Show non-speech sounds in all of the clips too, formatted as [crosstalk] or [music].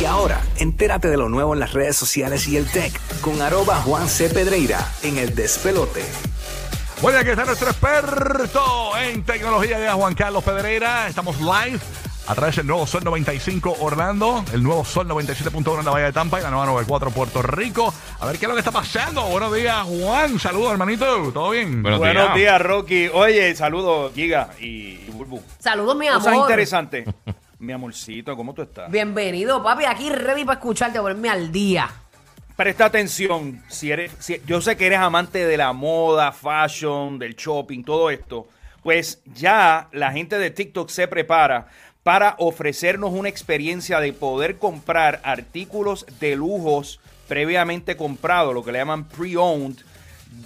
Y ahora, entérate de lo nuevo en las redes sociales y el tech con arroba Juan C. Pedreira en el despelote. Bueno, aquí está nuestro experto en tecnología de Juan Carlos Pedreira. Estamos live a través del nuevo Sol 95 Orlando, el nuevo Sol 97.1 en la Bahía de Tampa y la nueva 94 Puerto Rico. A ver qué es lo que está pasando. Buenos días, Juan. Saludos, hermanito. ¿Todo bien? Buenos, días. Rocky. Oye, saludos, Giga y, y Bulbu. Saludos, mi amor. Cosas interesantes. [laughs] mi amorcito, ¿cómo tú estás? Bienvenido, papi. Aquí ready para escucharte, ponerme al día. Presta atención, si eres, si- yo sé que eres amante de la moda, fashion, del shopping, todo esto, pues ya la gente de TikTok se prepara para ofrecernos una experiencia de poder comprar artículos de lujos previamente comprados, lo que le llaman pre-owned,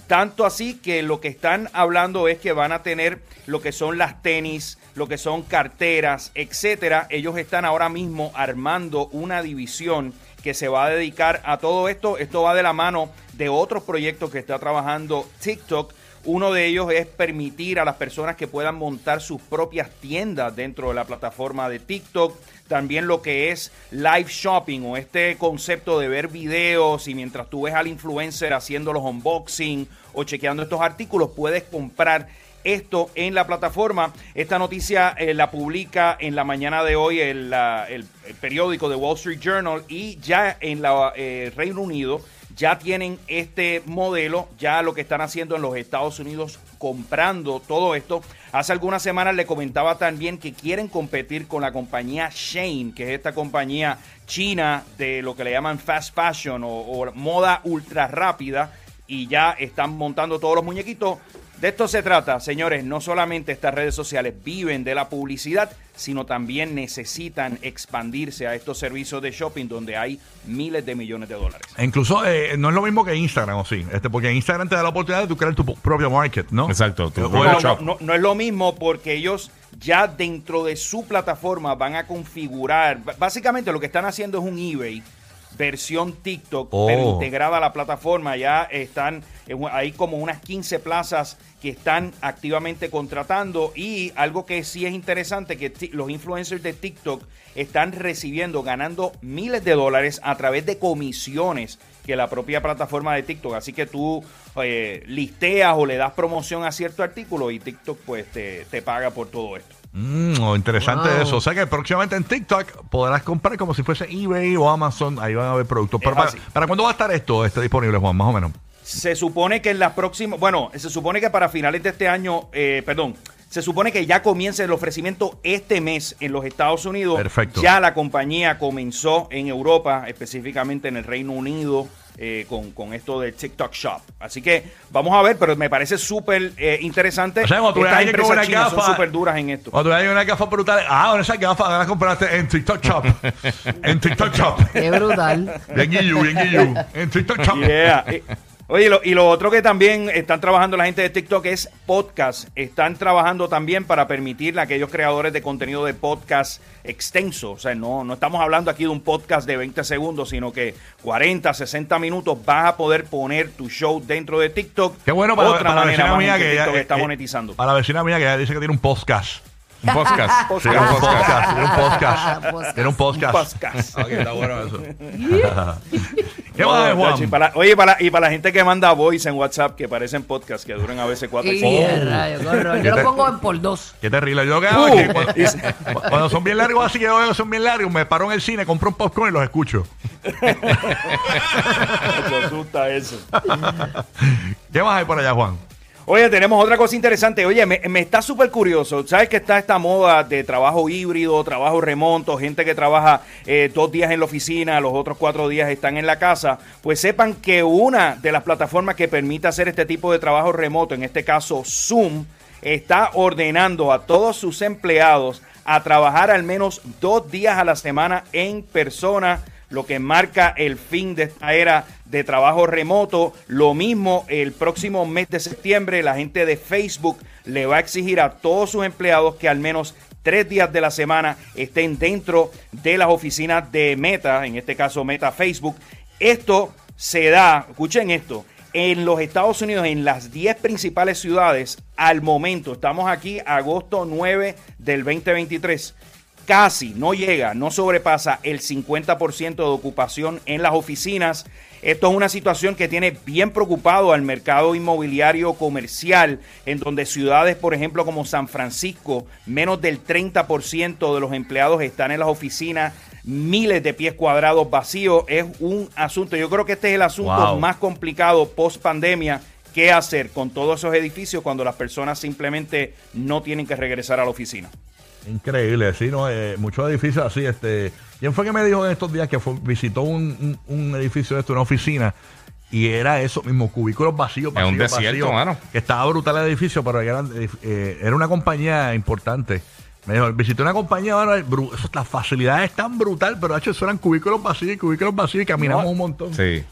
tanto así que lo que están hablando es que van a tener lo que son las tenis, lo que son carteras, etcétera. Ellos están ahora mismo armando una división que se va a dedicar a todo esto. Esto va de la mano de otros proyectos que está trabajando TikTok. Uno de ellos es permitir a las personas que puedan montar sus propias tiendas dentro de la plataforma de TikTok. También lo que es live shopping o este concepto de ver videos y mientras tú ves al influencer haciendo los unboxing o chequeando estos artículos, puedes comprar esto en la plataforma. Esta noticia eh, la publica en la mañana de hoy el, el- periódico de Wall Street Journal y ya en la eh, Reino Unido ya tienen este modelo, ya lo que están haciendo en los Estados Unidos comprando todo esto. Hace algunas semanas le comentaba también que quieren competir con la compañía Shane, que es esta compañía china de lo que le llaman fast fashion o, o moda ultra rápida y ya están montando todos los muñequitos. De esto se trata, señores, no solamente estas redes sociales viven de la publicidad, sino también necesitan expandirse a estos servicios de shopping donde hay miles de millones de dólares. E Incluso eh, no es lo mismo que Instagram, ¿o sí? Este, porque Instagram te da la oportunidad de tú crear tu propio market, ¿no? Exacto, tu propio No, shop. no, no, no es lo mismo porque ellos ya dentro de su plataforma van a configurar, básicamente lo que están haciendo es un eBay versión TikTok, Oh. pero integrada a la plataforma. Ya están, un- hay como unas 15 plazas que están activamente contratando y algo que sí es interesante, que los influencers de TikTok están recibiendo, ganando miles de dólares a través de comisiones que la propia plataforma de TikTok. Así que tú eh, listeas o le das promoción a cierto artículo y TikTok pues te, te paga por todo esto. Mm, oh, interesante Wow. eso. O sea que próximamente en TikTok podrás comprar como si fuese eBay o Amazon. Ahí van a haber productos. Pero Es para. ¿para cuándo va a estar esto este disponible, Juan? Más o menos. Se supone que en las próximas, bueno, se supone que para finales de este año, eh, perdón, se supone que ya comience el ofrecimiento este mes en los Estados Unidos. Perfecto. Ya la compañía comenzó en Europa, específicamente en el Reino Unido, eh, con, con esto del TikTok Shop. Así que vamos a ver, pero me parece súper eh, interesante. O sea, cuando tú Estas empresas una chinas son gafa- súper duras en esto. Cuando hay una gafa brutal. Ah, bueno, esas gafas las compraste en TikTok Shop. [laughs] en TikTok Shop. Qué brutal. Bien guillu, bien guillu. En TikTok Shop. Yeah. Eh, Oye, lo- y lo otro que también están trabajando la gente de TikTok es podcast. Están trabajando también para permitirle a aquellos creadores de contenido de podcast extenso. O sea, no, no estamos hablando aquí de un podcast de 20 segundos, sino que 40, 60 minutos vas a poder poner tu show dentro de TikTok. Qué bueno para, Otra para la manera vecina mía que, TikTok ella- está eh, monetizando. Para la vecina mía que ella dice que tiene un podcast. Un podcast. [laughs] Sí, tiene un podcast. Tiene un podcast. Podcast. Tiene un podcast. Podcast. Ok, está bueno eso. [laughs] [laughs] ¿Qué más, Juan? para- oye, para, y para la gente que manda voice en WhatsApp, que parecen podcasts que duran a veces 4 y Y 5 a rayos, qué horror. ¿Qué Yo te- lo pongo en por dos. Qué terrible. Yo lo que hago es que cuando, cuando son bien largos así que yo veo que son bien largos, me paro en el cine, compro un popcorn y los escucho. [laughs] Me asusta eso. ¿Qué más hay por allá, Juan? Oye, tenemos otra cosa interesante. Oye, me, me está súper curioso. ¿Sabes que está esta moda de trabajo híbrido, trabajo remoto, gente que trabaja eh, dos días en la oficina, los otros cuatro días están en la casa? Pues sepan que una de las plataformas que permite hacer este tipo de trabajo remoto, en este caso Zoom, está ordenando a todos sus empleados a trabajar al menos dos días a la semana en persona lo que marca el fin de esta era de trabajo remoto. Lo mismo el próximo mes de septiembre, la gente de Facebook le va a exigir a todos sus empleados que al menos tres días de la semana estén dentro de las oficinas de Meta, en este caso Meta Facebook. Esto se da, escuchen esto, en los Estados Unidos, en las 10 principales ciudades, al momento, estamos aquí, agosto 9 del 2023, casi no llega, no sobrepasa el 50% de ocupación en las oficinas. Esto es una situación que tiene bien preocupado al mercado inmobiliario comercial, en donde ciudades, por ejemplo, como San Francisco, menos del 30% de los empleados están en las oficinas, miles de pies cuadrados vacíos. Es un asunto, yo creo que este es el asunto Wow. más complicado post pandemia. ¿Qué hacer con todos esos edificios cuando las personas simplemente no tienen que regresar a la oficina? Increíble, sí, ¿no? Eh, muchos edificios así, este... ¿Quién fue que me dijo en estos días que fue- visitó un, un- un edificio de esto, una oficina, y era eso mismo, cubículos vacíos, Es un vacíos, desierto, vacíos, mano. que estaba brutal el edificio, pero eran, eh, era una compañía importante. Me dijo, visité una compañía, eso, las facilidades están brutal, pero hecho, eso eran cubículos vacíos, cubículos vacíos, y caminamos No. un montón. Sí.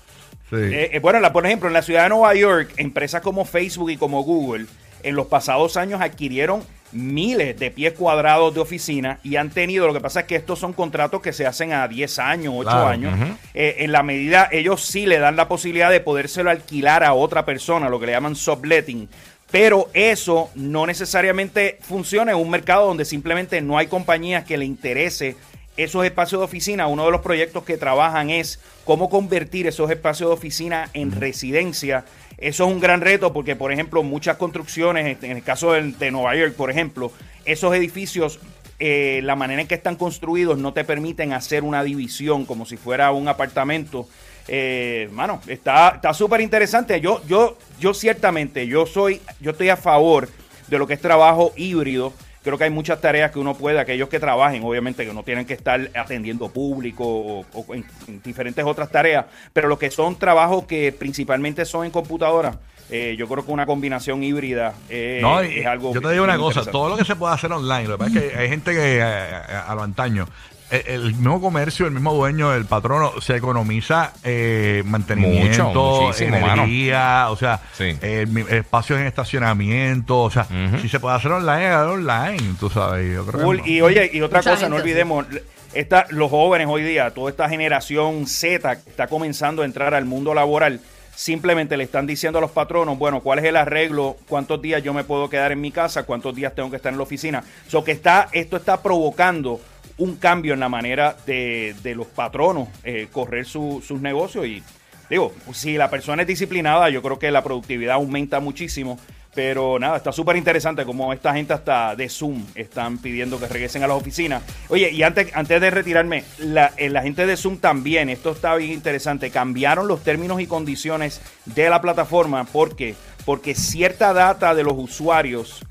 Sí. Eh, eh, bueno, la, por ejemplo, en la ciudad de Nueva York, empresas como Facebook y como Google, en los pasados años adquirieron miles de pies cuadrados de oficina y han tenido, lo que pasa es que estos son contratos que se hacen a 10 años, 8 Claro, años. Eh, en la medida, ellos sí le dan la posibilidad de podérselo alquilar a otra persona, lo que le llaman subletting. Pero eso no necesariamente funciona en un mercado donde simplemente no hay compañías que le interese esos espacios de oficina. Uno de los proyectos que trabajan es cómo convertir esos espacios de oficina en residencia. Eso es un gran reto porque, por ejemplo, muchas construcciones, en el caso de, Nueva York, por ejemplo, esos edificios, eh, la manera en que están construidos no te permiten hacer una división como si fuera un apartamento. Eh, mano, está está súper interesante. Yo, yo, yo ciertamente, yo soy, yo estoy a favor de lo que es trabajo híbrido. Creo que hay muchas tareas que uno puede, aquellos que trabajen, obviamente que no tienen que estar atendiendo público o, o en, en diferentes otras tareas, pero los que son trabajos que principalmente son en computadora, eh, yo creo que una combinación híbrida eh, No, es algo. yo te digo una cosa, todo lo que se puede hacer online, lo que pasa es que hay gente que eh, a, a lo antaño, el, el mismo comercio, el mismo dueño, el patrono, se economiza eh, mantenimiento, Mucho, energía, o sea, Sí. eh, espacios en estacionamiento, o sea, si se puede hacer online, online, tú sabes. Yo creo que no. Y oye, y otra Mucha cosa, no olvidemos, esta, los jóvenes hoy día, toda esta generación Z que está comenzando a entrar al mundo laboral, simplemente le están diciendo a los patronos, bueno, ¿cuál es el arreglo? ¿Cuántos días yo me puedo quedar en mi casa? ¿Cuántos días tengo que estar en la oficina? So que está, esto está provocando un cambio en la manera de, de los patronos eh, correr su- sus negocios y digo, si la persona es disciplinada, yo creo que la productividad aumenta muchísimo. Pero nada, está súper interesante como esta gente hasta de Zoom están pidiendo que regresen a las oficinas. Oye, y antes, antes de retirarme, la, eh, la gente de Zoom también, esto está bien interesante, cambiaron los términos y condiciones de la plataforma. ¿Por qué? Porque cierta data de los usuarios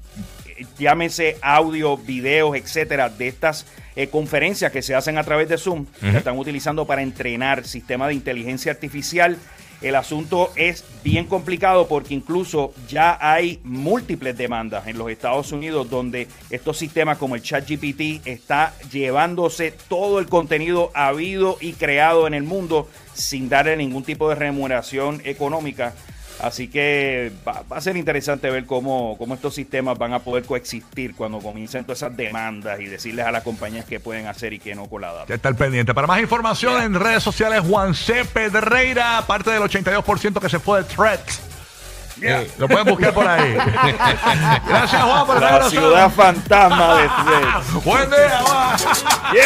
eh, llámese audio, videos, etcétera, de estas eh, conferencias que se hacen a través de Zoom, que están utilizando para entrenar sistemas de inteligencia artificial. El asunto es bien complicado porque incluso ya hay múltiples demandas en los Estados Unidos donde estos sistemas como el ChatGPT está llevándose todo el contenido habido y creado en el mundo sin darle ningún tipo de remuneración económica. Así que va, va a ser interesante ver cómo, cómo estos sistemas van a poder coexistir cuando comiencen todas esas demandas y decirles a las compañías qué pueden hacer y qué no con la data. Ya está el pendiente. Para más información en redes sociales, Juan C. Pedreira, parte del 82% que se fue de Threads. Yeah. Lo pueden buscar por ahí. [laughs] Gracias, Juan, por La ciudad fantasma de. [laughs] Buen día, Juan.